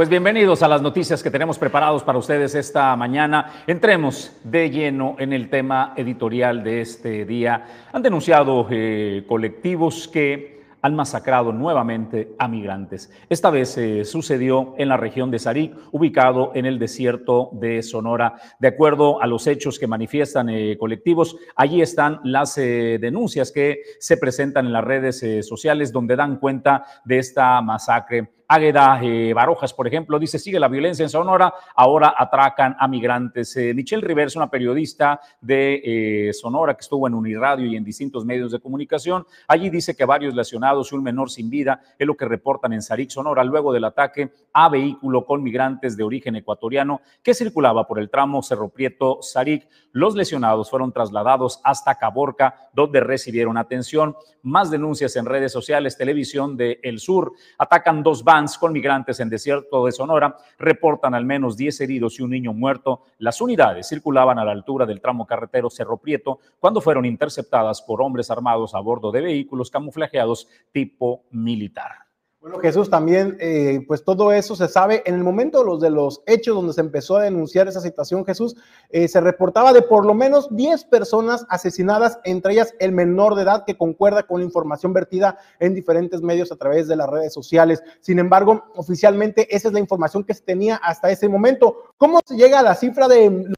Pues bienvenidos a las noticias que tenemos preparados para ustedes esta mañana. Entremos de lleno en el tema editorial de este día. Han denunciado eh, colectivos que han masacrado nuevamente a migrantes. Esta vez eh, sucedió en la región de Sarik, ubicado en el desierto de Sonora. De acuerdo a los hechos que manifiestan eh, colectivos, allí están las denuncias que se presentan en las redes sociales donde dan cuenta de esta masacre. Águeda eh, Barojas, por ejemplo, dice, sigue la violencia en Sonora, ahora atracan a migrantes. Eh, Michelle Rivers, una periodista de eh, Sonora que estuvo en Uniradio y en distintos medios de comunicación, allí dice que varios lesionados y un menor sin vida es lo que reportan en Sarik, Sonora, luego del ataque a vehículo con migrantes de origen ecuatoriano que circulaba por el tramo Cerro Prieto, Sarik. Los lesionados fueron trasladados hasta Caborca, donde recibieron atención. Más denuncias en redes sociales, televisión de El Sur, atacan dos bandas con migrantes en desierto de Sonora reportan al menos 10 heridos y un niño muerto. Las unidades circulaban a la altura del tramo carretero Cerro Prieto cuando fueron interceptadas por hombres armados a bordo de vehículos camuflajeados tipo militar. Bueno, Jesús, también, eh, pues todo eso se sabe. En el momento de los, de los hechos donde se empezó a denunciar esa situación, Jesús, eh, se reportaba de por lo menos 10 personas asesinadas, entre ellas el menor de edad, que concuerda con la información vertida en diferentes medios a través de las redes sociales. Sin embargo, oficialmente esa es la información que se tenía hasta ese momento. ¿Cómo se llega a la cifra de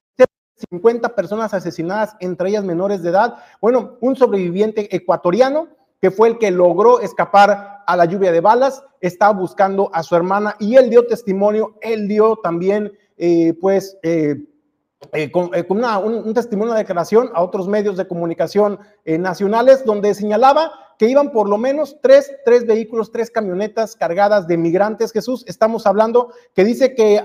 50 personas asesinadas, entre ellas menores de edad? Bueno, un sobreviviente ecuatoriano que fue el que logró escapar a la lluvia de balas, estaba buscando a su hermana y él dio testimonio, él dio también, eh, pues, eh, eh, con, un, testimonio de declaración a otros medios de comunicación nacionales, donde señalaba que iban por lo menos tres, tres vehículos, tres camionetas cargadas de migrantes. Jesús, estamos hablando que dice que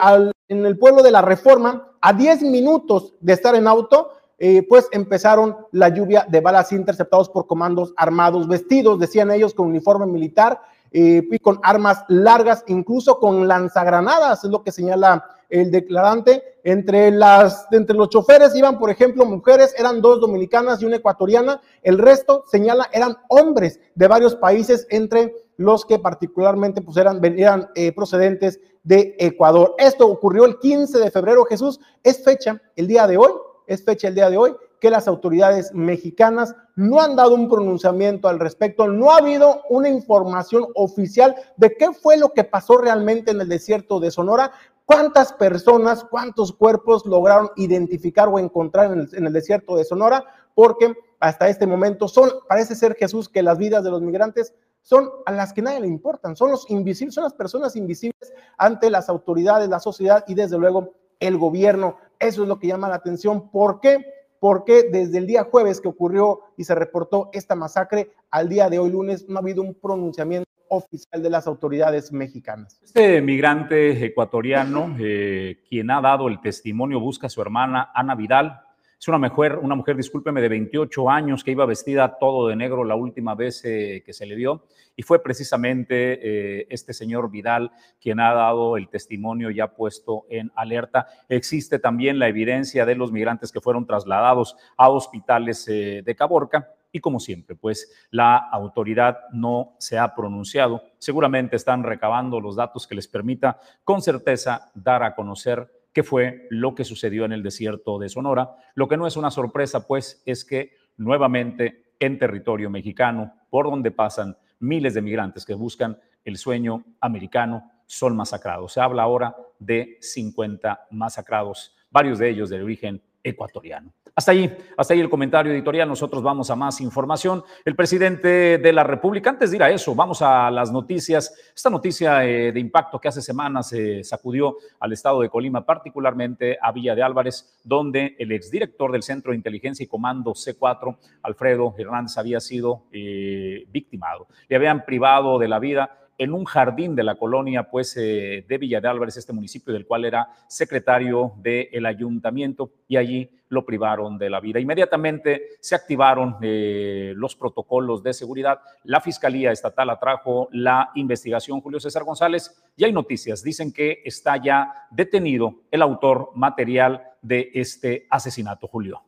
en el pueblo de la Reforma, a 10 minutos de estar en auto, eh, pues empezaron la lluvia de balas interceptados por comandos armados, vestidos, decían ellos, con uniforme militar eh, y con armas largas, incluso con lanzagranadas, es lo que señala el declarante. Entre, las, entre los choferes iban, por ejemplo, mujeres, eran dos dominicanas y una ecuatoriana, el resto, señala, eran hombres de varios países, entre los que particularmente pues, eran, eran eh, procedentes de Ecuador. Esto ocurrió el 15 de febrero, Jesús, es fecha, el día de hoy, es fecha el día de hoy, que las autoridades mexicanas no han dado un pronunciamiento al respecto, no ha habido una información oficial de qué fue lo que pasó realmente en el desierto de Sonora, cuántas personas, cuántos cuerpos lograron identificar o encontrar en el, desierto de Sonora, porque hasta este momento son, parece ser Jesús, que las vidas de los migrantes son a las que nadie le importan, son los invisibles, son las personas invisibles ante las autoridades, la sociedad y desde luego el gobierno. Eso es lo que llama la atención. ¿Por qué? Porque desde el día jueves que ocurrió y se reportó esta masacre, al día de hoy lunes no ha habido un pronunciamiento oficial de las autoridades mexicanas. Este migrante ecuatoriano, eh, quien ha dado el testimonio, busca a su hermana Ana Vidal, es una mujer, una mujer, discúlpeme, de 28 años que iba vestida todo de negro la última vez eh, que se le dio y fue precisamente eh, este señor Vidal quien ha dado el testimonio ya puesto en alerta. Existe también la evidencia de los migrantes que fueron trasladados a hospitales eh, de Caborca y como siempre, pues la autoridad no se ha pronunciado. Seguramente están recabando los datos que les permita con certeza dar a conocer qué fue lo que sucedió en el desierto de Sonora. Lo que no es una sorpresa, pues, es que nuevamente en territorio mexicano, por donde pasan miles de migrantes que buscan el sueño americano, son masacrados. Se habla ahora de 50 masacrados, varios de ellos de origen ecuatoriano. Hasta ahí, hasta ahí el comentario editorial. Nosotros vamos a más información. El presidente de la República, antes de ir a eso, vamos a las noticias. Esta noticia eh, de impacto que hace semanas se sacudió al estado de Colima, particularmente a Villa de Álvarez, donde el exdirector del Centro de Inteligencia y Comando C4, Alfredo Hernández, había sido eh, victimado. Le habían privado de la vida en un jardín de la colonia pues, eh, de Villa de Álvarez, este municipio del cual era secretario del ayuntamiento, y allí lo privaron de la vida. Inmediatamente se activaron eh, los protocolos de seguridad. La Fiscalía Estatal atrajo la investigación Julio César González y hay noticias. Dicen que está ya detenido el autor material de este asesinato, Julio.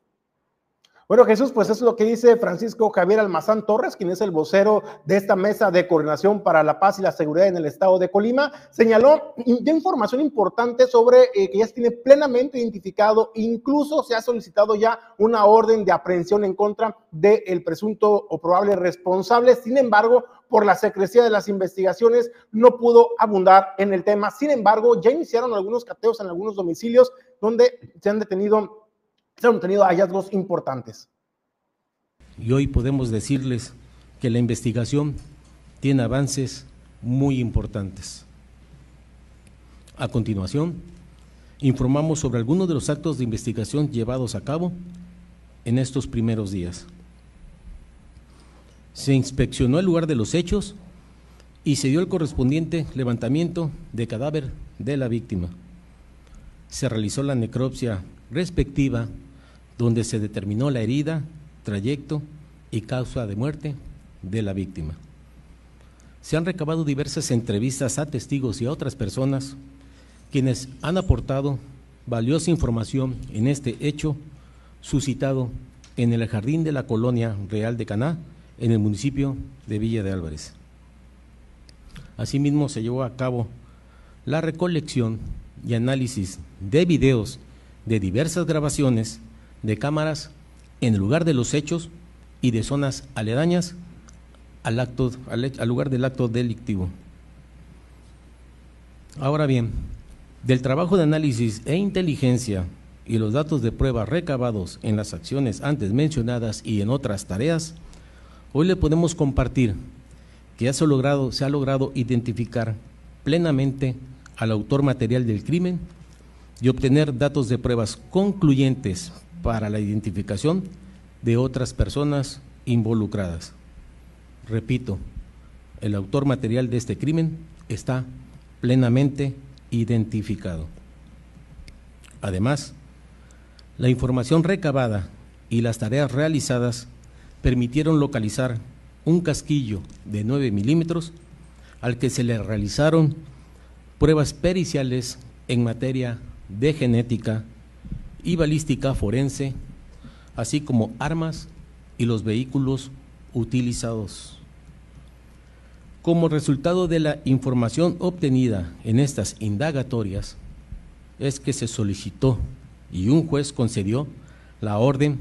Bueno, Jesús, pues es lo que dice Francisco Javier Almazán Torres, quien es el vocero de esta mesa de coordinación para la paz y la seguridad en el estado de Colima. Señaló de información importante sobre eh, que ya se tiene plenamente identificado, incluso se ha solicitado ya una orden de aprehensión en contra del presunto o probable responsable. Sin embargo, por la secrecía de las investigaciones, no pudo abundar en el tema. Sin embargo, ya iniciaron algunos cateos en algunos domicilios donde se han detenido han hallazgos importantes. Y hoy podemos decirles que la investigación tiene avances muy importantes. A continuación, informamos sobre algunos de los actos de investigación llevados a cabo en estos primeros días. Se inspeccionó el lugar de los hechos y se dio el correspondiente levantamiento de cadáver de la víctima. Se realizó la necropsia respectiva donde se determinó la herida, trayecto y causa de muerte de la víctima. Se han recabado diversas entrevistas a testigos y a otras personas quienes han aportado valiosa información en este hecho suscitado en el jardín de la colonia Real de Caná, en el municipio de Villa de Álvarez. Asimismo, se llevó a cabo la recolección y análisis de videos de diversas grabaciones de cámaras en el lugar de los hechos y de zonas aledañas al, acto, al, lugar del acto delictivo. Ahora bien, del trabajo de análisis e inteligencia y los datos de prueba recabados en las acciones antes mencionadas y en otras tareas, hoy le podemos compartir que ya se logrado, se ha logrado identificar plenamente al autor material del crimen y obtener datos de pruebas concluyentes para la identificación de otras personas involucradas. Repito, el autor material de este crimen está plenamente identificado. Además, la información recabada y las tareas realizadas permitieron localizar un casquillo de 9 milímetros al que se le realizaron pruebas periciales en materia de genética y balística forense, así como armas y los vehículos utilizados. Como resultado de la información obtenida en estas indagatorias, es que se solicitó y un juez concedió la orden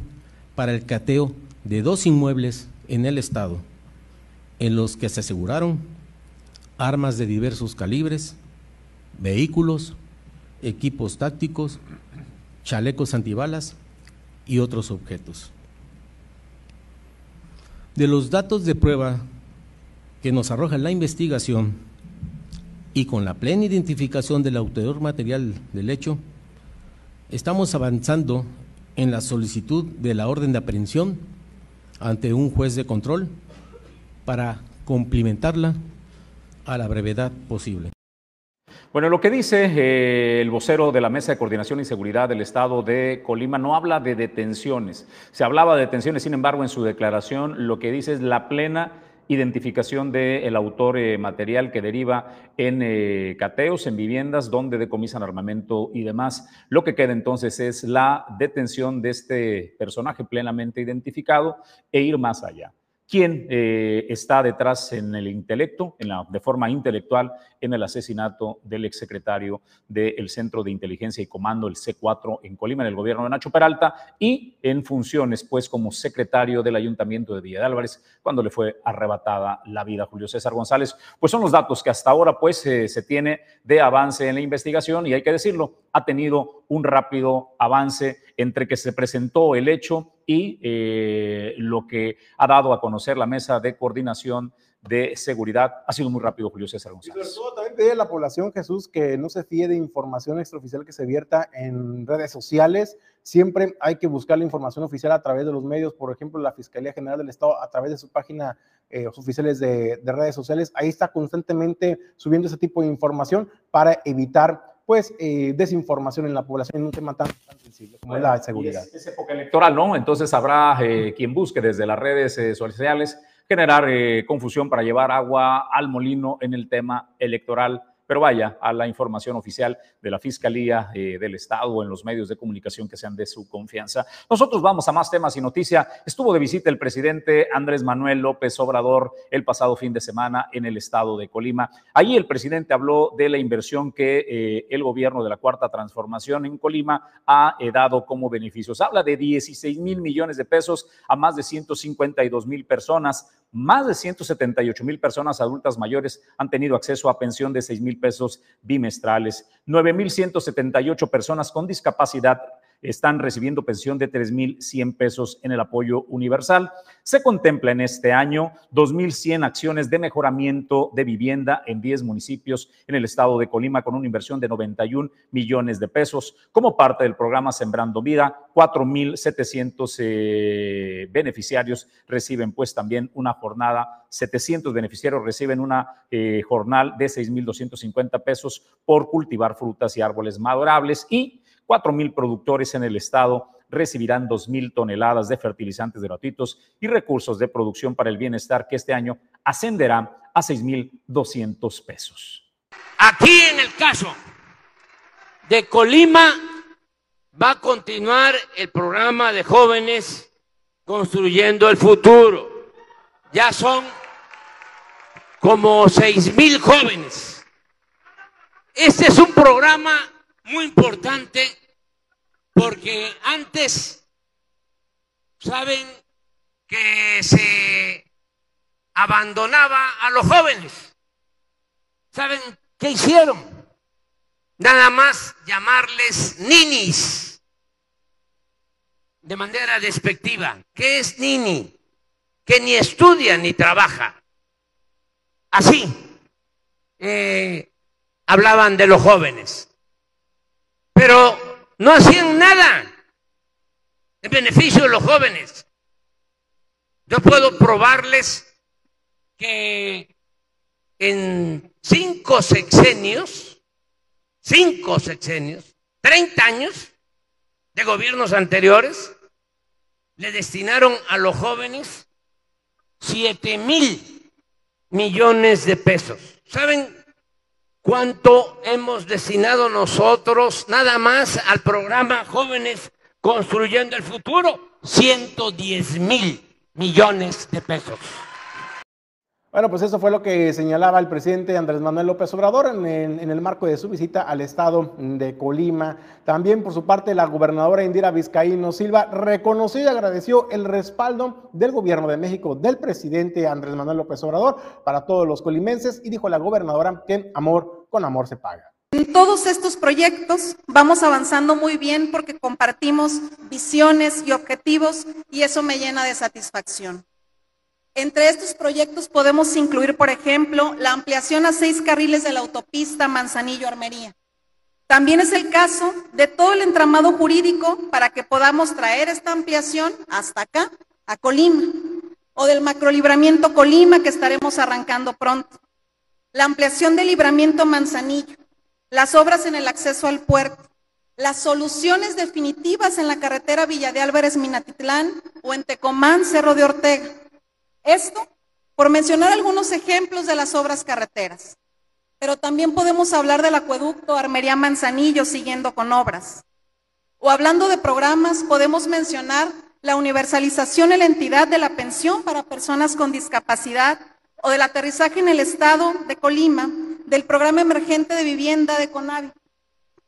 para el cateo de dos inmuebles en el Estado, en los que se aseguraron armas de diversos calibres, vehículos, equipos tácticos chalecos antibalas y otros objetos. De los datos de prueba que nos arroja la investigación y con la plena identificación del autor material del hecho, estamos avanzando en la solicitud de la orden de aprehensión ante un juez de control para cumplimentarla a la brevedad posible. Bueno, lo que dice eh, el vocero de la Mesa de Coordinación y Seguridad del Estado de Colima no habla de detenciones. Se hablaba de detenciones, sin embargo, en su declaración lo que dice es la plena identificación del autor eh, material que deriva en eh, cateos, en viviendas donde decomisan armamento y demás. Lo que queda entonces es la detención de este personaje plenamente identificado e ir más allá quién eh, está detrás en el intelecto, en la, de forma intelectual, en el asesinato del exsecretario del Centro de Inteligencia y Comando, el C4, en Colima, en el gobierno de Nacho Peralta, y en funciones, pues, como secretario del Ayuntamiento de Villa de Álvarez, cuando le fue arrebatada la vida a Julio César González. Pues son los datos que hasta ahora, pues, eh, se tiene de avance en la investigación, y hay que decirlo, ha tenido un rápido avance entre que se presentó el hecho y eh, lo que ha dado a conocer la mesa de coordinación de seguridad. Ha sido muy rápido, Julio César González. Y sobre todo también pedir a la población, Jesús, que no se fíe de información extraoficial que se vierta en redes sociales. Siempre hay que buscar la información oficial a través de los medios, por ejemplo, la Fiscalía General del Estado, a través de su página eh, oficiales de, de redes sociales. Ahí está constantemente subiendo ese tipo de información para evitar pues eh, desinformación en la población en un tema tan, sensible como la seguridad. Es, época electoral, ¿no? Entonces habrá eh, quien busque desde las redes eh, sociales generar confusión para llevar agua al molino en el tema electoral pero vaya a la información oficial de la Fiscalía eh, del Estado o en los medios de comunicación que sean de su confianza. Nosotros vamos a más temas y noticia. Estuvo de visita el presidente Andrés Manuel López Obrador el pasado fin de semana en el estado de Colima. Allí el presidente habló de la inversión que eh, el gobierno de la Cuarta Transformación en Colima ha eh, dado como beneficios. Habla de 16 mil millones de pesos a más de 152 mil personas. Más de 178 mil personas adultas mayores han tenido acceso a pensión de 6 mil pesos bimestrales. 9 mil 178 personas con discapacidad están recibiendo pensión de 3.100 pesos en el apoyo universal. Se contempla en este año 2.100 acciones de mejoramiento de vivienda en 10 municipios en el estado de Colima con una inversión de 91 millones de pesos. Como parte del programa Sembrando Vida, 4.700 eh, beneficiarios reciben pues también una jornada, 700 beneficiarios reciben una eh, jornada de 6.250 pesos por cultivar frutas y árboles madorables y Cuatro mil productores en el estado recibirán dos mil toneladas de fertilizantes gratuitos y recursos de producción para el bienestar que este año ascenderá a seis mil doscientos pesos. Aquí en el caso de Colima va a continuar el programa de jóvenes construyendo el futuro. Ya son como seis mil jóvenes. Este es un programa muy importante porque antes saben que se abandonaba a los jóvenes. ¿Saben qué hicieron? Nada más llamarles ninis de manera despectiva. ¿Qué es nini? Que ni estudia ni trabaja. Así eh, hablaban de los jóvenes pero no hacían nada en beneficio de los jóvenes. Yo puedo probarles que en cinco sexenios, cinco sexenios, 30 años de gobiernos anteriores, le destinaron a los jóvenes 7 mil millones de pesos. ¿Saben cuánto hemos destinado nosotros nada más al programa Jóvenes Construyendo el Futuro? 110 mil millones de pesos. Bueno, pues eso fue lo que señalaba el presidente Andrés Manuel López Obrador en, el marco de su visita al estado de Colima. También por su parte la gobernadora Indira Vizcaíno Silva reconoció y agradeció el respaldo del gobierno de México, del presidente Andrés Manuel López Obrador para todos los colimenses y dijo la gobernadora que amor con amor se paga. En todos estos proyectos vamos avanzando muy bien porque compartimos visiones y objetivos y eso me llena de satisfacción. Entre estos proyectos podemos incluir, por ejemplo, la ampliación a seis carriles de la autopista Manzanillo-Armería. También es el caso de todo el entramado jurídico para que podamos traer esta ampliación hasta acá, a Colima, o del macrolibramiento Colima que estaremos arrancando pronto. La ampliación del libramiento Manzanillo, las obras en el acceso al puerto, las soluciones definitivas en la carretera Villa de Álvarez Minatitlán o en Tecomán, Cerro de Ortega esto por mencionar algunos ejemplos de las obras carreteras. Pero también podemos hablar del acueducto Armería Manzanillo siguiendo con obras. O hablando de programas, podemos mencionar la universalización en la entidad de la pensión para personas con discapacidad o del aterrizaje en el estado de Colima del programa emergente de vivienda de CONAVI,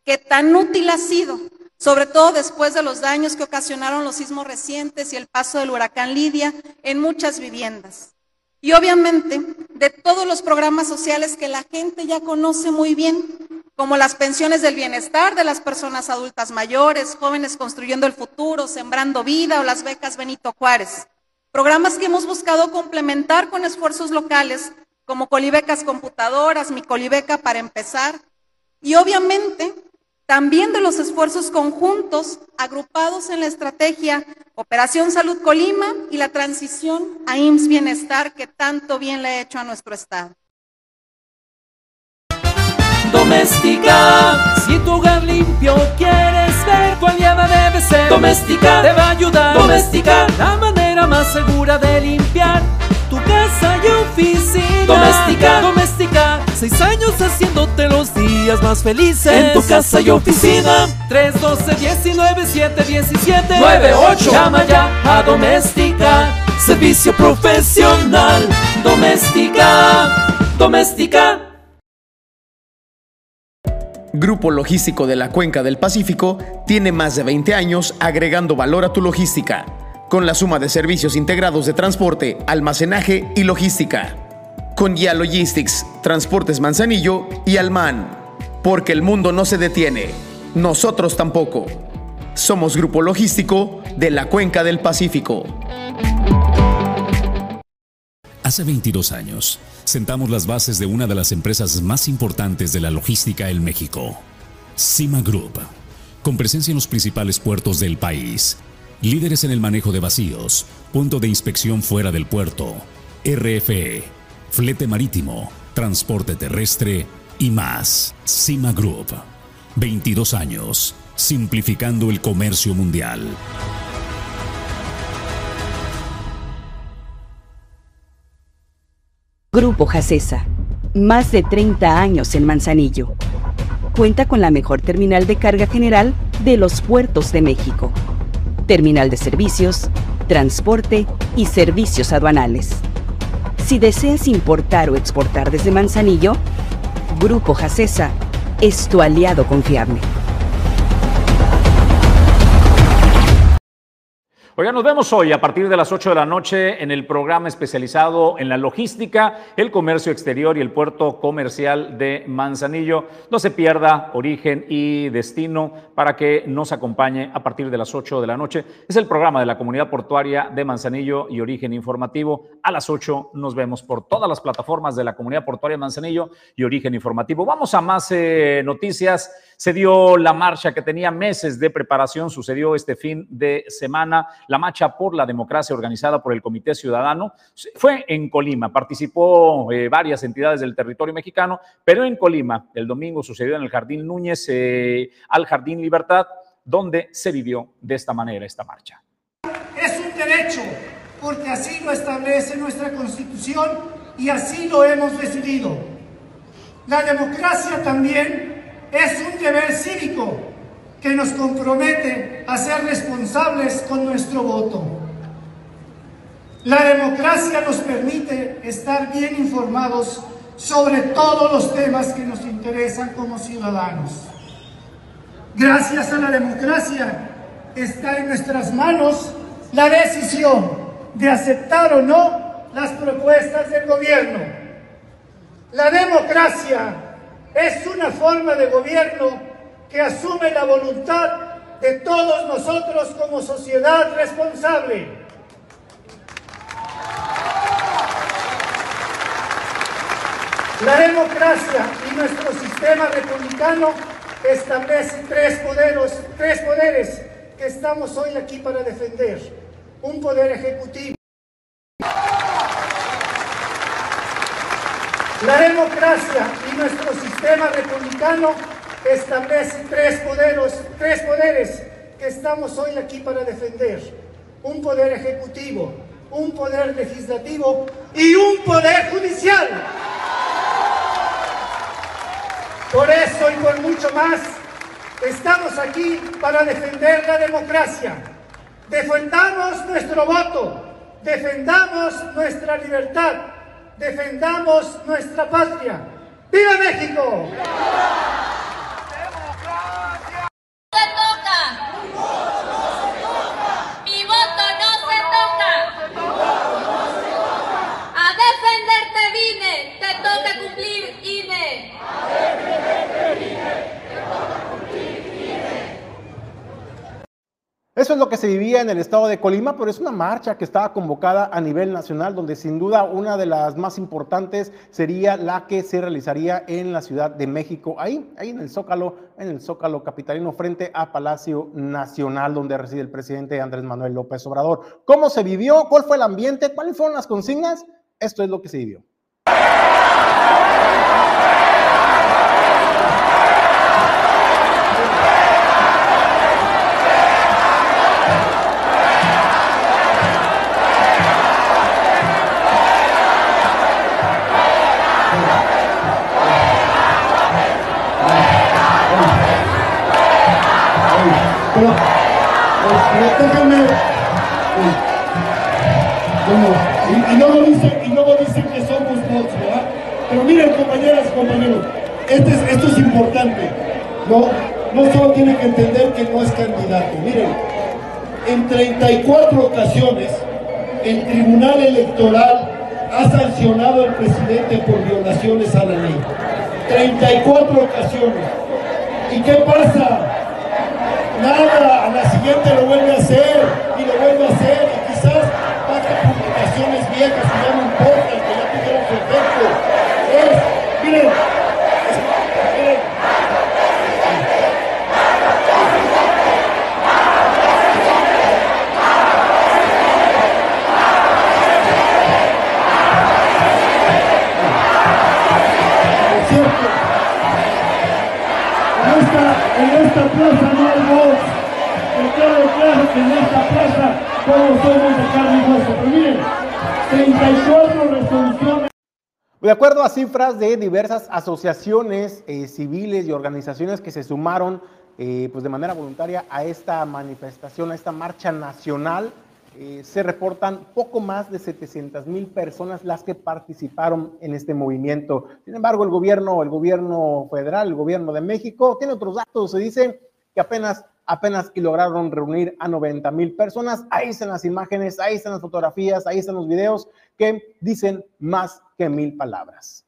que tan útil ha sido sobre todo después de los daños que ocasionaron los sismos recientes y el paso del huracán Lidia en muchas viviendas. Y obviamente de todos los programas sociales que la gente ya conoce muy bien, como las pensiones del bienestar de las personas adultas mayores, jóvenes construyendo el futuro, sembrando vida o las becas Benito Juárez. Programas que hemos buscado complementar con esfuerzos locales, como Colibecas Computadoras, Mi Colibeca para empezar, y obviamente también de los esfuerzos conjuntos agrupados en la estrategia Operación Salud Colima y la transición a IMSS Bienestar que tanto bien le ha hecho a nuestro Estado. Doméstica, si tu hogar limpio quieres ver, tu aliada debe ser. Doméstica, te va a ayudar. Doméstica, la manera más segura de limpiar tu casa y oficina. Doméstica, doméstica. Seis años haciéndote los días más felices. En tu casa y oficina. 312 19 7 17 98. Llama ya a doméstica. Servicio profesional. Doméstica. Doméstica. Grupo Logístico de la Cuenca del Pacífico tiene más de 20 años agregando valor a tu logística, con la suma de servicios integrados de transporte, almacenaje y logística. Con Ya Logistics, Transportes Manzanillo y Alman. Porque el mundo no se detiene, nosotros tampoco. Somos Grupo Logístico de la Cuenca del Pacífico. Hace 22 años, sentamos las bases de una de las empresas más importantes de la logística en México, Cima Group, con presencia en los principales puertos del país, líderes en el manejo de vacíos, punto de inspección fuera del puerto, RFE, flete marítimo, transporte terrestre y más. Cima Group, 22 años, simplificando el comercio mundial. Grupo Jacesa, más de 30 años en Manzanillo. Cuenta con la mejor terminal de carga general de los puertos de México. Terminal de servicios, transporte y servicios aduanales. Si deseas importar o exportar desde Manzanillo, Grupo Jacesa es tu aliado confiable. Oiga, nos vemos hoy a partir de las 8 de la noche en el programa especializado en la logística, el comercio exterior y el puerto comercial de Manzanillo. No se pierda origen y destino para que nos acompañe a partir de las 8 de la noche. Es el programa de la comunidad portuaria de Manzanillo y origen informativo. A las 8 nos vemos por todas las plataformas de la comunidad portuaria de Manzanillo y origen informativo. Vamos a más eh, noticias. Se dio la marcha que tenía meses de preparación, sucedió este fin de semana la marcha por la democracia organizada por el Comité Ciudadano. Fue en Colima, participó eh, varias entidades del territorio mexicano, pero en Colima el domingo sucedió en el Jardín Núñez eh, al Jardín Libertad, donde se vivió de esta manera esta marcha. Es un derecho, porque así lo establece nuestra Constitución y así lo hemos decidido. La democracia también es un deber cívico que nos compromete a ser responsables con nuestro voto. La democracia nos permite estar bien informados sobre todos los temas que nos interesan como ciudadanos. Gracias a la democracia está en nuestras manos la decisión de aceptar o no las propuestas del gobierno. La democracia es una forma de gobierno que asume la voluntad de todos nosotros como sociedad responsable. La democracia y nuestro sistema republicano establece tres poderes, tres poderes que estamos hoy aquí para defender. Un poder ejecutivo. La democracia y nuestro sistema republicano establece tres poderes, tres poderes que estamos hoy aquí para defender. Un poder ejecutivo, un poder legislativo y un poder judicial. Por eso y por mucho más, estamos aquí para defender la democracia. Defendamos nuestro voto, defendamos nuestra libertad, defendamos nuestra patria. ¡Viva México! Es lo que se vivía en el estado de Colima, pero es una marcha que estaba convocada a nivel nacional, donde sin duda una de las más importantes sería la que se realizaría en la Ciudad de México, ahí, ahí en el Zócalo, en el Zócalo capitalino, frente a Palacio Nacional, donde reside el presidente Andrés Manuel López Obrador. ¿Cómo se vivió? ¿Cuál fue el ambiente? ¿Cuáles fueron las consignas? Esto es lo que se vivió. No, no solo tienen que entender que no es candidato. Miren, en 34 ocasiones el Tribunal Electoral ha sancionado al presidente por violaciones a la ley. 34 ocasiones. ¿Y qué pasa? Nada, a la siguiente lo vuelve a hacer y lo vuelve a hacer y quizás pasa publicaciones viejas y ya no importa, que ya tuvieron su efecto. Miren, es cierto. En esta, en esta plaza no hay voz. Me queda claro que en esta plaza todos somos de carne y hueso. Pero miren, 34 resoluciones. De acuerdo a cifras de diversas asociaciones eh, civiles y organizaciones que se sumaron eh, pues de manera voluntaria a esta manifestación, a esta marcha nacional, eh, se reportan poco más de 700 mil personas las que participaron en este movimiento. Sin embargo, el gobierno, el gobierno federal, el gobierno de México, tiene otros datos. Se dice que apenas, apenas y lograron reunir a 90 mil personas. Ahí están las imágenes, ahí están las fotografías, ahí están los videos que dicen más que mil palabras.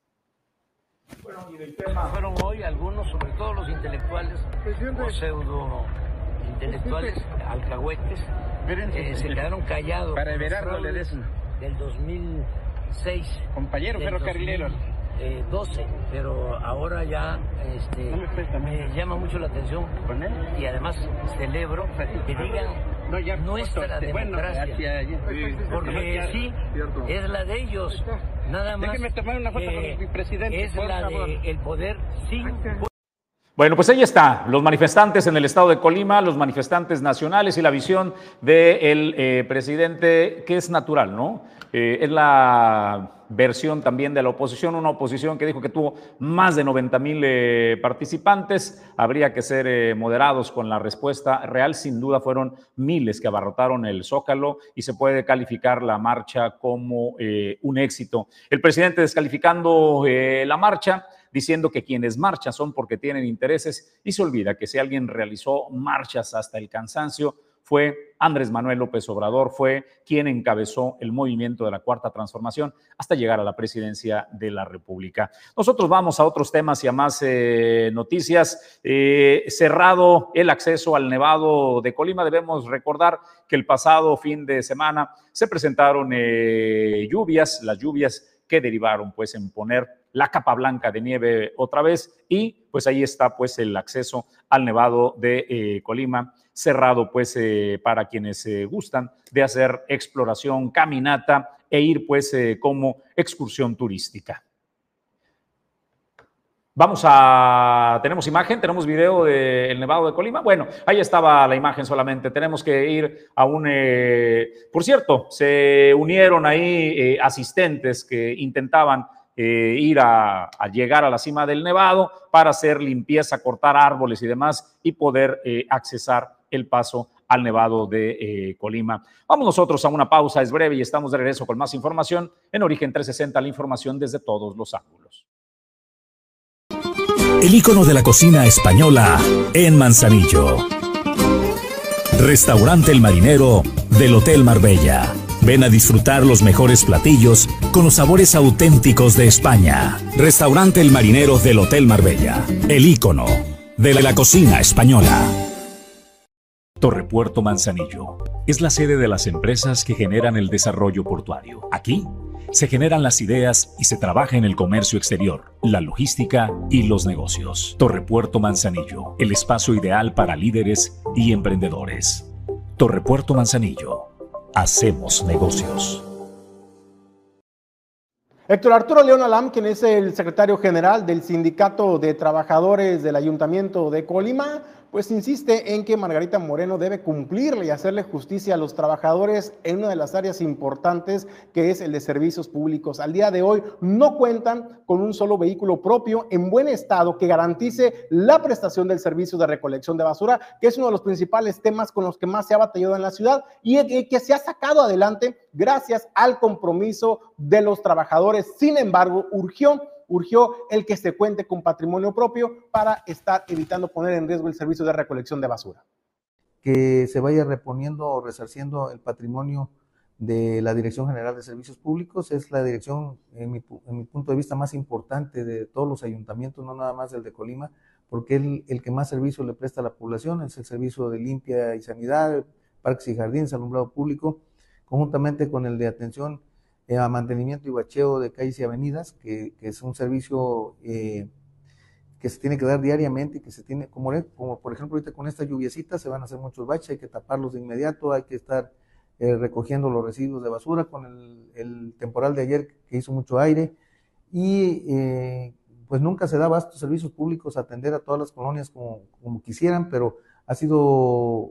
Fueron hoy algunos, sobre todo los intelectuales, o pseudo intelectuales, alcahuetes, eh, se quedaron callados. Para Everardo Ledesma. Del 2006. Compañero del ferrocarrilero. 2012, pero ahora ya este, No me llama mucho la atención y además celebro que digan No, ya, nuestra bueno, democracia. hacia allí. Porque Ya, sí, cierto. es la de ellos. Nada más. Déjeme tomar una foto con el presidente, Es por la favor. de el poder sin Bueno, pues ahí está, los manifestantes en el estado de Colima, los manifestantes nacionales y la visión del eh, presidente, que es natural, ¿no? Eh, es la versión también de la oposición, una oposición que dijo que tuvo más de 90 mil eh, participantes, habría que ser moderados con la respuesta real, sin duda fueron miles que abarrotaron el Zócalo y se puede calificar la marcha como un éxito. El presidente descalificando la marcha, diciendo que quienes marchan son porque tienen intereses y se olvida que si alguien realizó marchas hasta el cansancio fue Andrés Manuel López Obrador, fue quien encabezó el movimiento de la Cuarta Transformación hasta llegar a la presidencia de la República. Nosotros vamos a otros temas y a más eh, noticias. Eh, cerrado el acceso al Nevado de Colima, debemos recordar que el pasado fin de semana se presentaron eh, lluvias, las lluvias que derivaron pues en poner la capa blanca de nieve otra vez y pues ahí está pues el acceso al Nevado de eh, Colima cerrado pues eh, para quienes eh, gustan de hacer exploración, caminata e ir pues como excursión turística. Vamos a, tenemos imagen, tenemos video del Nevado de Colima. Bueno, ahí estaba la imagen solamente. Tenemos que ir a un, eh, por cierto, se unieron ahí eh, asistentes que intentaban eh, ir a, llegar a la cima del Nevado para hacer limpieza, cortar árboles y demás y poder eh, accesar el paso al Nevado de Colima. Vamos nosotros a una pausa, es breve y estamos de regreso con más información en Origen 360, la información desde todos los ángulos. El ícono de la cocina española en Manzanillo. Restaurante El Marinero del Hotel Marbella. Ven a disfrutar los mejores platillos con los sabores auténticos de España. Restaurante El Marinero del Hotel Marbella. El ícono de la cocina española. Torre Puerto Manzanillo es la sede de las empresas que generan el desarrollo portuario. Aquí se generan las ideas y se trabaja en el comercio exterior, la logística y los negocios. Torre Puerto Manzanillo, el espacio ideal para líderes y emprendedores. Torre Puerto Manzanillo, hacemos negocios. Héctor Arturo León Alam, quien es el secretario general del Sindicato de Trabajadores del Ayuntamiento de Colima, pues insiste en que Margarita Moreno debe cumplirle y hacerle justicia a los trabajadores en una de las áreas importantes que es el de servicios públicos. Al día de hoy no cuentan con un solo vehículo propio en buen estado que garantice la prestación del servicio de recolección de basura, que es uno de los principales temas con los que más se ha batallado en la ciudad y que se ha sacado adelante gracias al compromiso de los trabajadores. Sin embargo, urgió urgió el que se cuente con patrimonio propio para estar evitando poner en riesgo el servicio de recolección de basura. Que se vaya reponiendo o resarciendo el patrimonio de la Dirección General de Servicios Públicos. Es la dirección, en mi, punto de vista, más importante de todos los ayuntamientos, no nada más del de Colima, porque es el, que más servicio le presta a la población, es el servicio de limpia y sanidad, parques y jardines, alumbrado público, conjuntamente con el de atención eh, a mantenimiento y bacheo de calles y avenidas, que, es un servicio eh, que se tiene que dar diariamente y que se tiene, como, por ejemplo ahorita con esta lluviecita se van a hacer muchos baches, hay que taparlos de inmediato, hay que estar eh, recogiendo los residuos de basura con el, temporal de ayer que hizo mucho aire. Y pues nunca se daba estos servicios públicos atender a todas las colonias como, como quisieran, pero ha sido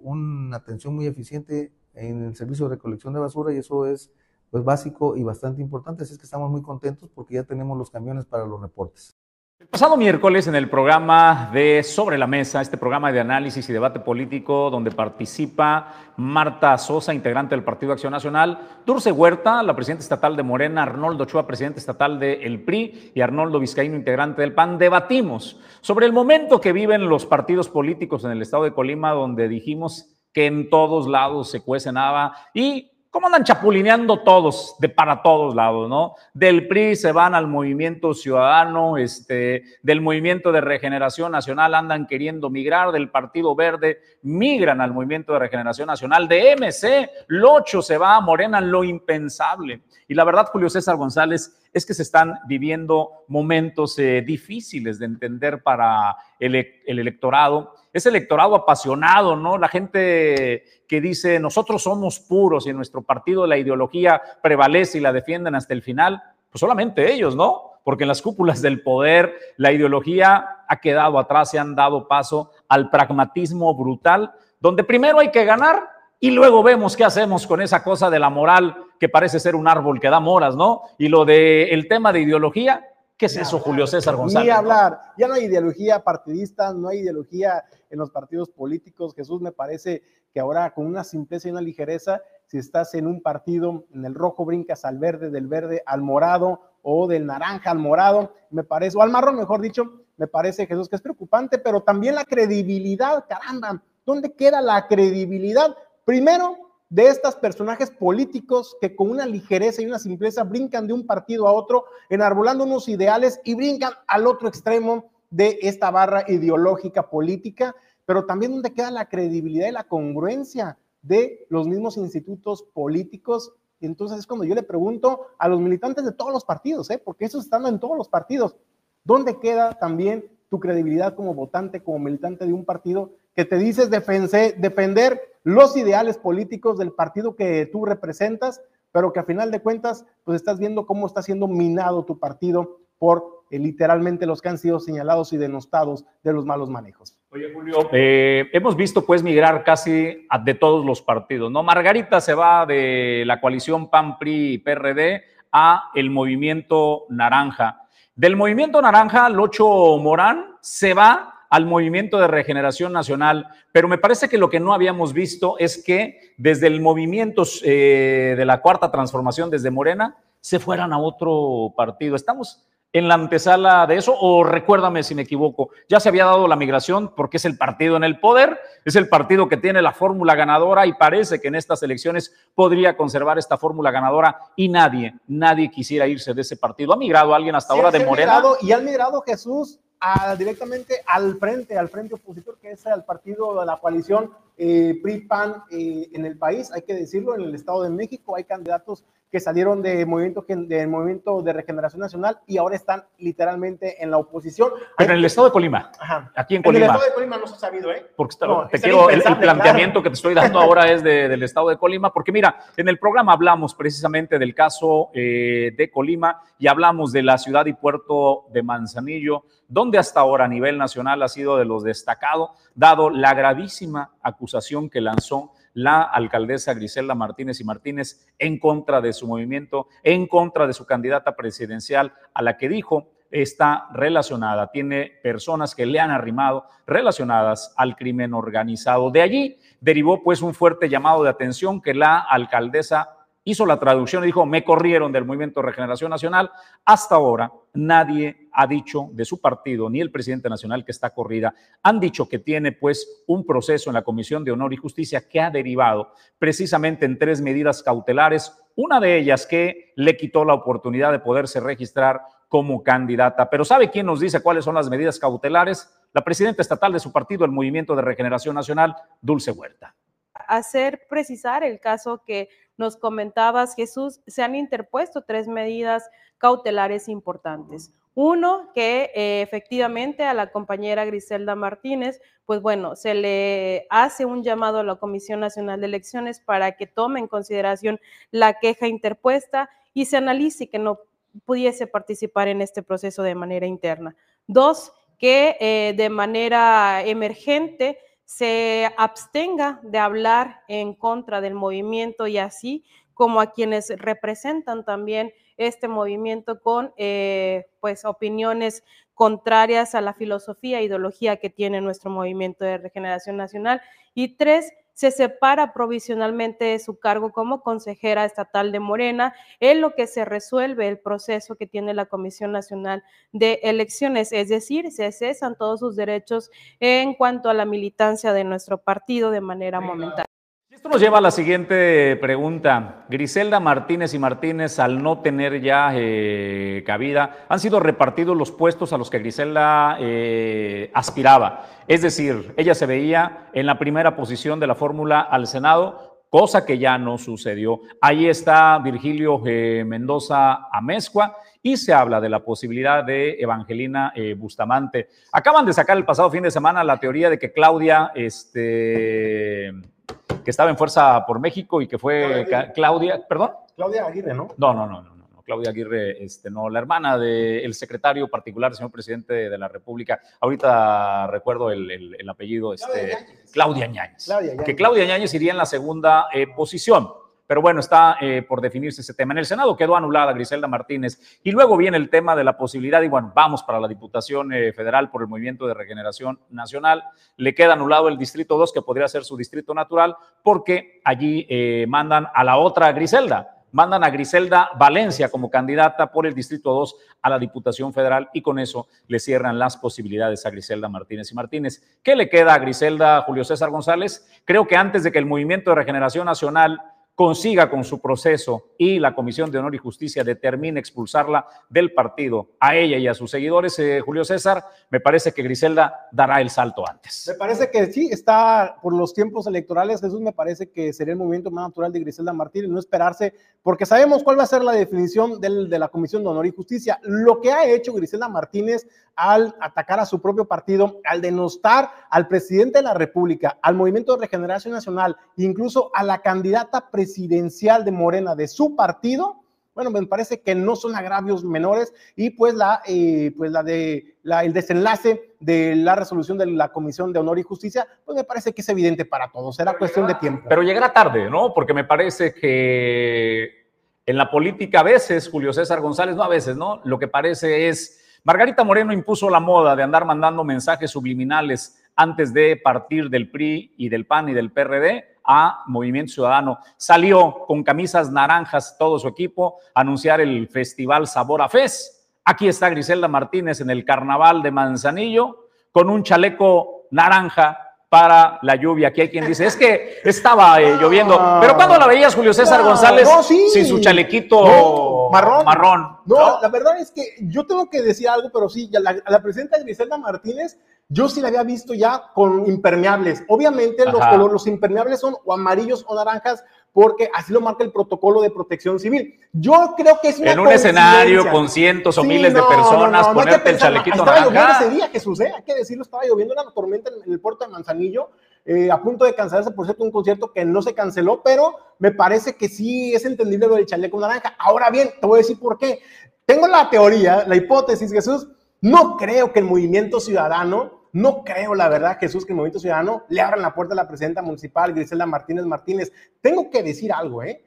una atención muy eficiente en el servicio de recolección de basura y eso es pues básico y bastante importante. Así es que estamos muy contentos porque ya tenemos los camiones para los reportes. El pasado miércoles en el programa de Sobre la Mesa, este programa de análisis y debate político donde participa Marta Sosa, integrante del Partido Acción Nacional, Dulce Huerta, la presidenta estatal de Morena, Arnoldo Chua, presidente estatal del PRI y Arnoldo Vizcaíno, integrante del PAN, debatimos sobre el momento que viven los partidos políticos en el estado de Colima, donde dijimos que en todos lados se cuece nada y ¿Cómo andan chapulineando todos, de para todos lados, no? Del PRI se van al movimiento ciudadano, este, del movimiento de regeneración nacional andan queriendo migrar, del Partido Verde migran al movimiento de regeneración nacional, de MC, Locho se va a Morena, lo impensable. Y la verdad, Julio César González, es que se están viviendo momentos eh, difíciles de entender para el, el electorado ese electorado apasionado, ¿no? La gente que dice, nosotros somos puros y en nuestro partido la ideología prevalece y la defienden hasta el final, pues solamente ellos, ¿no? Porque en las cúpulas del poder la ideología ha quedado atrás y han dado paso al pragmatismo brutal, donde primero hay que ganar y luego vemos qué hacemos con esa cosa de la moral que parece ser un árbol que da moras, ¿no? Y lo del tema de ideología, ¿qué es eso, Julio César González? Ni hablar, ya no hay ideología partidista, no hay ideología en los partidos políticos. Jesús, me parece que ahora con una simpleza y una ligereza, si estás en un partido, en el rojo brincas al verde, del verde al morado o del naranja al morado, me parece, o al marrón, mejor dicho, me parece, Jesús, que es preocupante, pero también la credibilidad, caramba, ¿dónde queda la credibilidad? Primero, de estos personajes políticos que con una ligereza y una simpleza brincan de un partido a otro, enarbolando unos ideales y brincan al otro extremo de esta barra ideológica política, pero también donde queda la credibilidad y la congruencia de los mismos institutos políticos. Y entonces es cuando yo le pregunto a los militantes de todos los partidos, ¿eh? porque eso están en todos los partidos, ¿dónde queda también tu credibilidad como votante, como militante de un partido que te dices defender los ideales políticos del partido que tú representas, pero que a final de cuentas, pues estás viendo cómo está siendo minado tu partido por eh, literalmente los que han sido señalados y denostados de los malos manejos. Oye, Julio, eh, hemos visto pues migrar casi de todos los partidos, ¿no? Margarita se va de la coalición PAN, PRI PRD a el movimiento naranja. Del movimiento naranja, Locho Morán se va al movimiento de regeneración nacional, pero me parece que lo que no habíamos visto es que desde el movimiento eh, de la cuarta transformación, desde Morena, se fueran a otro partido. Estamos en la antesala de eso, o recuérdame si me equivoco, ya se había dado la migración porque es el partido en el poder, es el partido que tiene la fórmula ganadora y parece que en estas elecciones podría conservar esta fórmula ganadora y nadie, nadie quisiera irse de ese partido. ¿Ha migrado alguien hasta ahora de Morena? y ha migrado Jesús directamente al frente, al frente opositor, que es el partido de la coalición eh, PRI-PAN eh, en el país, hay que decirlo, en el Estado de México hay candidatos que salieron de movimiento, del movimiento de regeneración nacional y ahora están literalmente en la oposición. Pero en el estado de Colima, Ajá. aquí en Colima. En el estado de Colima no se ha sabido, ¿eh? Porque te quiero, el, planteamiento que te estoy dando ahora es del estado de Colima, porque mira, en el programa hablamos precisamente del caso eh, de Colima y hablamos de la ciudad y puerto de Manzanillo, donde hasta ahora a nivel nacional ha sido de los destacados, dado la gravísima acusación que lanzó la alcaldesa Griselda Martínez y Martínez en contra de su movimiento, en contra de su candidata presidencial, a la que dijo está relacionada, tiene personas que le han arrimado relacionadas al crimen organizado. De allí derivó pues un fuerte llamado de atención que la alcaldesa hizo la traducción y dijo, me corrieron del Movimiento de Regeneración Nacional. Hasta ahora nadie ha dicho de su partido, ni el presidente nacional que está corrida, han dicho que tiene pues un proceso en la Comisión de Honor y Justicia que ha derivado precisamente en tres medidas cautelares, una de ellas que le quitó la oportunidad de poderse registrar como candidata. Pero ¿sabe quién nos dice cuáles son las medidas cautelares? La presidenta estatal de su partido, el Movimiento de Regeneración Nacional, Dulce Huerta. Hacer precisar el caso que nos comentabas, Jesús, se han interpuesto tres medidas cautelares importantes. Uno, que eh, efectivamente a la compañera Griselda Martínez, pues bueno, se le hace un llamado a la Comisión Nacional de Elecciones para que tome en consideración la queja interpuesta y se analice que no pudiese participar en este proceso de manera interna. Dos, que eh, de manera emergente se abstenga de hablar en contra del movimiento y así como a quienes representan también este movimiento con eh, pues opiniones contrarias a la filosofía e ideología que tiene nuestro movimiento de regeneración nacional. Y tres, se separa provisionalmente de su cargo como consejera estatal de Morena, en lo que se resuelve el proceso que tiene la Comisión Nacional de Elecciones, es decir, se cesan todos sus derechos en cuanto a la militancia de nuestro partido de manera momentánea. Esto nos lleva a la siguiente pregunta. Griselda Martínez y Martínez, al no tener ya eh, cabida, han sido repartidos los puestos a los que Griselda eh, aspiraba. Es decir, ella se veía en la primera posición de la fórmula al Senado, cosa que ya no sucedió. Ahí está Virgilio eh, Mendoza Amezcua y se habla de la posibilidad de Evangelina Bustamante. Acaban de sacar el pasado fin de semana la teoría de que Claudia, este que estaba en Fuerza por México y que fue Claudia, perdón. Claudia Aguirre, ¿no? No, no, no, no, no, Claudia Aguirre, este, no, la hermana del secretario particular, señor presidente de la República. Ahorita recuerdo el, apellido, este, Claudia Ñáñez. Que Claudia Ñáñez iría en la segunda eh, posición. Pero bueno, está eh, por definirse ese tema. En el Senado quedó anulada Griselda Martínez y luego viene el tema de la posibilidad, y bueno, vamos para la Diputación eh, Federal por el Movimiento de Regeneración Nacional. Le queda anulado el Distrito 2, que podría ser su distrito natural, porque allí eh, mandan a la otra Griselda mandan a Griselda Valencia como candidata por el Distrito 2 a la Diputación Federal y con eso le cierran las posibilidades a Griselda Martínez y Martínez. ¿Qué le queda a Griselda Julio César González? Creo que antes de que el Movimiento de Regeneración Nacional consiga con su proceso y la Comisión de Honor y Justicia determine expulsarla del partido a ella y a sus seguidores, eh, Julio César, me parece que Griselda dará el salto antes. Me parece que sí, está por los tiempos electorales, Jesús, me parece que sería el movimiento más natural de Griselda Martínez, no esperarse, porque sabemos cuál va a ser la definición de la Comisión de Honor y Justicia. Lo que ha hecho Griselda Martínez al atacar a su propio partido, al denostar al presidente de la República, al Movimiento de Regeneración Nacional, incluso a la candidata presidencial de Morena de su partido, bueno, me parece que no son agravios menores y pues la, eh, pues la de la, el desenlace de la resolución de la Comisión de Honor y Justicia, pues me parece que es evidente para todos, será cuestión de tiempo. Pero llegará tarde, ¿no? Porque me parece que en la política a veces, Julio César González, no a veces, ¿no? Lo que parece es Margarita Moreno impuso la moda de andar mandando mensajes subliminales antes de partir del PRI y del PAN y del PRD a Movimiento Ciudadano. Salió con camisas naranjas todo su equipo a anunciar el festival Sabor a Fez. Aquí está Griselda Martínez en el carnaval de Manzanillo con un chaleco naranja para la lluvia. Aquí hay quien dice, es que estaba eh, lloviendo. Pero cuando la veías, Julio César González, sin su chalequito marrón. marrón no, la verdad es que yo tengo que decir algo, pero sí, la, la presidenta Griselda Martínez yo sí la había visto ya con impermeables. Obviamente los, colores, los impermeables son o amarillos o naranjas porque así lo marca el protocolo de protección civil. Yo creo que es una En un escenario con cientos o miles de personas, ponerte el chalequito estaba lloviendo ese día, Jesús, ¿eh? hay que decirlo, estaba lloviendo una tormenta en el puerto de Manzanillo, eh, a punto de cancelarse, por cierto, un concierto que no se canceló, pero me parece que sí es entendible lo del chaleco naranja. Ahora bien, te voy a decir por qué. Tengo la teoría, la hipótesis, Jesús, no creo que el movimiento ciudadano no creo, la verdad, Jesús, que el Movimiento Ciudadano le abran la puerta a la presidenta municipal, Griselda Martínez Martínez. Tengo que decir algo, ¿eh?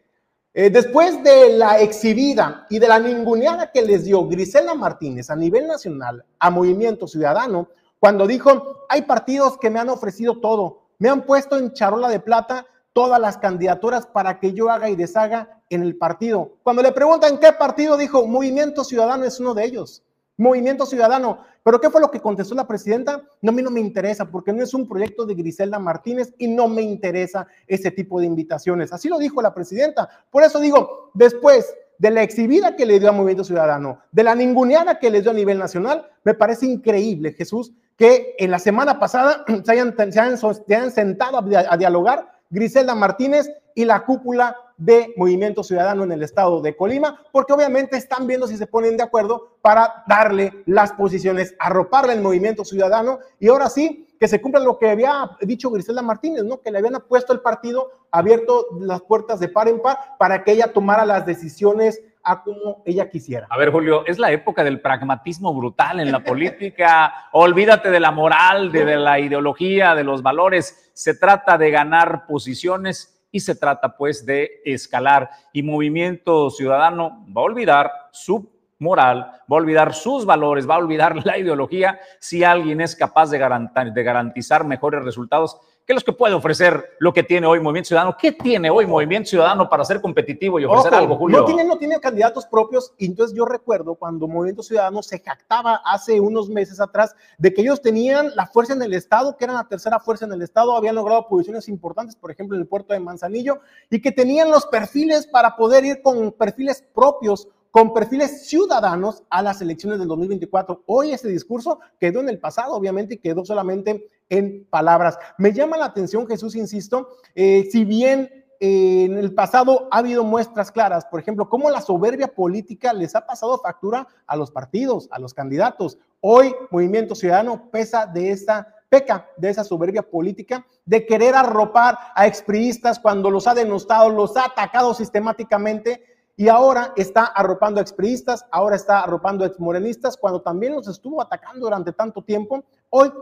¿eh? después de la exhibida y de la ninguneada que les dio Griselda Martínez a nivel nacional a Movimiento Ciudadano, cuando dijo, hay partidos que me han ofrecido todo, me han puesto en charola de plata todas las candidaturas para que yo haga y deshaga en el partido. Cuando le preguntan qué partido, dijo, Movimiento Ciudadano es uno de ellos. Movimiento Ciudadano. ¿Pero qué fue lo que contestó la presidenta? No, a no me interesa porque no es un proyecto de Griselda Martínez y no me interesa ese tipo de invitaciones. Así lo dijo la presidenta. Por eso digo, después de la exhibida que le dio a Movimiento Ciudadano, de la ninguneada que le dio a nivel nacional, me parece increíble, Jesús, que en la semana pasada se hayan, se sentado a dialogar Griselda Martínez y la cúpula de Movimiento Ciudadano en el estado de Colima, porque obviamente están viendo si se ponen de acuerdo para darle las posiciones, arroparle el Movimiento Ciudadano y ahora sí que se cumpla lo que había dicho Griselda Martínez, ¿no? Que le habían puesto el partido abierto las puertas de par en par para que ella tomara las decisiones a como ella quisiera. A ver, Julio, es la época del pragmatismo brutal en la política. Olvídate de la moral, de, de, la ideología, de los valores. Se trata de ganar posiciones y se trata pues de escalar. Y Movimiento Ciudadano va a olvidar su moral, va a olvidar sus valores, va a olvidar la ideología si alguien es capaz de, garantizar mejores resultados ¿Qué es lo que puede ofrecer lo que tiene hoy Movimiento Ciudadano? ¿Qué tiene hoy Movimiento Ciudadano para ser competitivo y ofrecer algo, Julio? No tiene, no tiene candidatos propios. Y entonces yo recuerdo cuando Movimiento Ciudadano se jactaba hace unos meses atrás de que ellos tenían la fuerza en el Estado, que eran la tercera fuerza en el Estado, habían logrado posiciones importantes, por ejemplo, en el puerto de Manzanillo, y que tenían los perfiles para poder ir con perfiles propios con perfiles ciudadanos a las elecciones del 2024. Hoy ese discurso quedó en el pasado, obviamente, y quedó solamente en palabras. Me llama la atención, Jesús, insisto, eh, si bien eh, en el pasado ha habido muestras claras, por ejemplo, cómo la soberbia política les ha pasado factura a los partidos, a los candidatos. Hoy Movimiento Ciudadano pesa de esa peca de esa soberbia política de querer arropar a expriistas cuando los ha denostado, los ha atacado sistemáticamente y ahora está arropando a expriistas, ahora está arropando a exmorenistas, cuando también los estuvo atacando durante tanto tiempo. Hoy,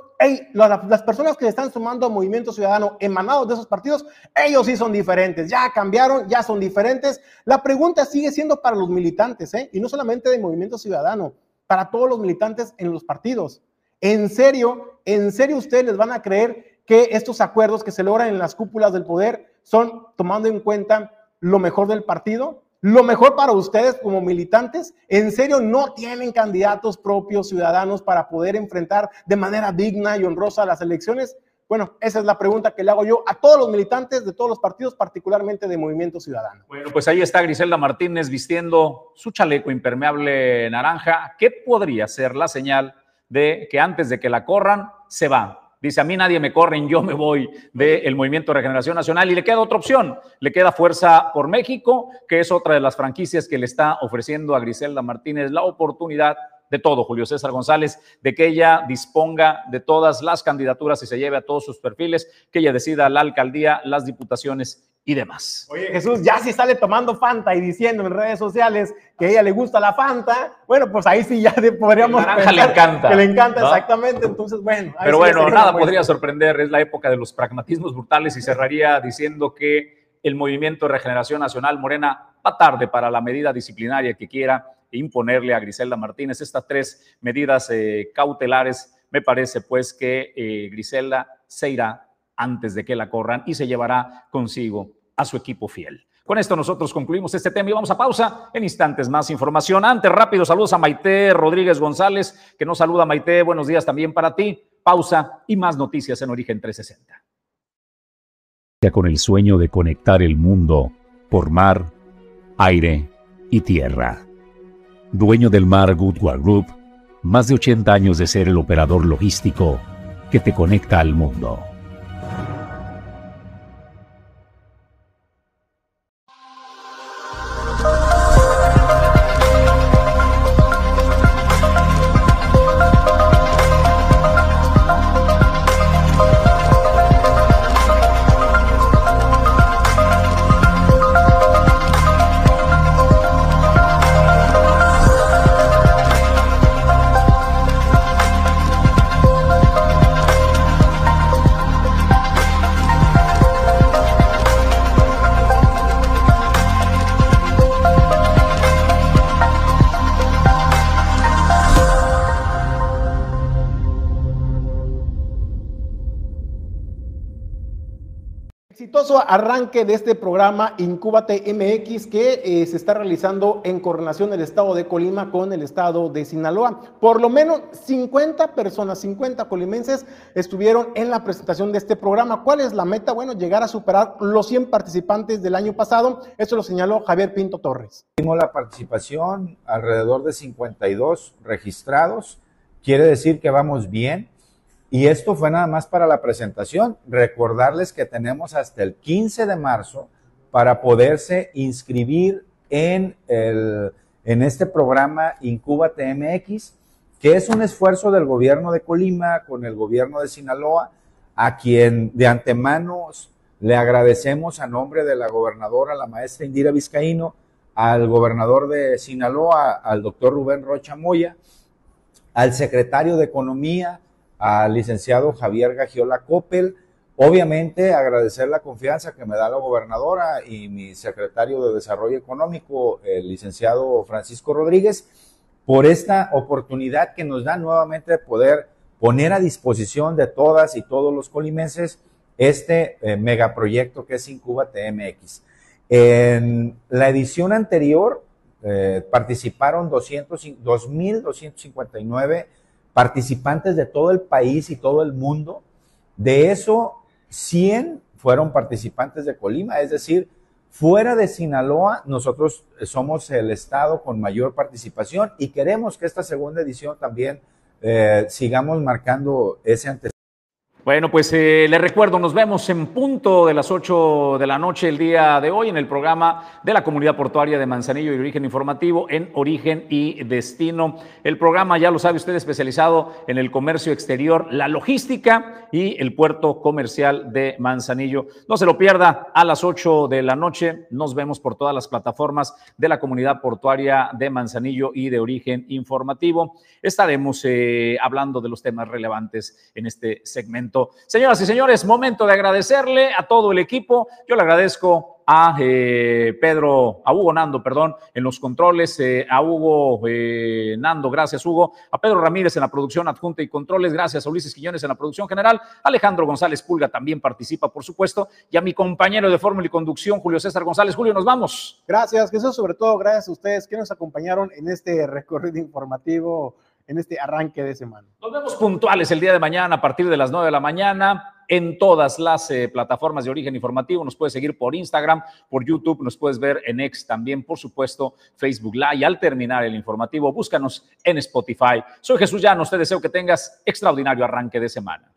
las personas que están sumando a Movimiento Ciudadano emanados de esos partidos, ellos sí son diferentes, ya cambiaron, ya son diferentes. La pregunta sigue siendo para los militantes, ¿eh? y no solamente de Movimiento Ciudadano, para todos los militantes en los partidos. En serio, en serio ustedes les van a creer que estos acuerdos que se logran en las cúpulas del poder son tomando en cuenta lo mejor del partido, lo mejor para ustedes como militantes, en serio no tienen candidatos propios ciudadanos para poder enfrentar de manera digna y honrosa las elecciones. Bueno, esa es la pregunta que le hago yo a todos los militantes de todos los partidos, particularmente de Movimiento Ciudadano. Bueno, pues ahí está Griselda Martínez vistiendo su chaleco impermeable naranja. ¿Qué podría ser la señal de que antes de que la corran, se va? Dice, a mí nadie me corre, yo me voy del Movimiento de Regeneración Nacional y le queda otra opción, le queda Fuerza por México, que es otra de las franquicias que le está ofreciendo a Griselda Martínez la oportunidad de todo, Julio César González, de que ella disponga de todas las candidaturas y se lleve a todos sus perfiles, que ella decida la alcaldía, las diputaciones y demás. Oye, Jesús, ya si sale tomando Fanta y diciendo en redes sociales que a ella le gusta la Fanta, bueno, pues ahí sí ya podríamos pensar le encanta. Que le encanta, exactamente. Entonces, bueno. Pero bueno, nada podría sorprender. Es la época de los pragmatismos brutales y cerraría diciendo que el movimiento de regeneración nacional Morena va tarde para la medida disciplinaria que quiera imponerle a Griselda Martínez. Estas tres medidas eh, cautelares, me parece pues que eh, Griselda se irá antes de que la corran y se llevará consigo a su equipo fiel. Con esto nosotros concluimos este tema y vamos a pausa. En instantes más información. Antes, rápido, saludos a Maite Rodríguez González, que nos saluda Maite. Buenos días también para ti. Pausa y más noticias en Origen 360. Con el sueño de conectar el mundo por mar, aire y tierra. Dueño del mar Goodward Group, más de 80 años de ser el operador logístico que te conecta al mundo. Arranque de este programa Incúbate MX que eh, se está realizando en coordinación del estado de Colima con el estado de Sinaloa. Por lo menos 50 personas, 50 colimenses estuvieron en la presentación de este programa. ¿Cuál es la meta? Bueno, llegar a superar los 100 participantes del año pasado. Esto lo señaló Javier Pinto Torres. Tuvimos la participación alrededor de 52 registrados. Quiere decir que vamos bien y esto fue nada más para la presentación. Recordarles que tenemos hasta el 15 de marzo para poderse inscribir en, el, en este programa Incuba TMX, que es un esfuerzo del gobierno de Colima con el gobierno de Sinaloa, a quien de antemano le agradecemos a nombre de la gobernadora, la maestra Indira Vizcaíno, al gobernador de Sinaloa, al doctor Rubén Rocha Moya, al secretario de Economía, al licenciado Javier Gagiola Coppel. Obviamente agradecer la confianza que me da la gobernadora y mi secretario de Desarrollo Económico, el licenciado Francisco Rodríguez, por esta oportunidad que nos da nuevamente de poder poner a disposición de todas y todos los colimenses este eh, megaproyecto que es Incuba TMX. En la edición anterior eh, participaron 2.259 participantes de todo el país y todo el mundo. De eso, 100 fueron participantes de Colima, es decir, fuera de Sinaloa, nosotros somos el estado con mayor participación y queremos que esta segunda edición también eh, sigamos marcando ese antecedente bueno, pues eh, le recuerdo, nos vemos en punto de las 8 de la noche el día de hoy en el programa de la Comunidad Portuaria de Manzanillo y Origen Informativo en Origen y Destino. El programa, ya lo sabe usted, especializado en el comercio exterior, la logística y el puerto comercial de Manzanillo. No se lo pierda a las 8 de la noche. Nos vemos por todas las plataformas de la Comunidad Portuaria de Manzanillo y de Origen Informativo. Estaremos eh, hablando de los temas relevantes en este segmento Señoras y señores, momento de agradecerle a todo el equipo. Yo le agradezco a eh, Pedro, a Hugo Nando, perdón, en los controles, eh, a Hugo eh, Nando, gracias Hugo, a Pedro Ramírez en la producción adjunta y controles, gracias a Ulises Quiñones en la producción general, Alejandro González Pulga también participa, por supuesto, y a mi compañero de fórmula y conducción, Julio César González. Julio, nos vamos. Gracias, Jesús, sobre todo gracias a ustedes que nos acompañaron en este recorrido informativo en este arranque de semana. Nos vemos puntuales el día de mañana a partir de las 9 de la mañana en todas las eh, plataformas de origen informativo. Nos puedes seguir por Instagram, por YouTube, nos puedes ver en X también, por supuesto, Facebook Live. Y al terminar el informativo, búscanos en Spotify. Soy Jesús Llanos, te deseo que tengas extraordinario arranque de semana.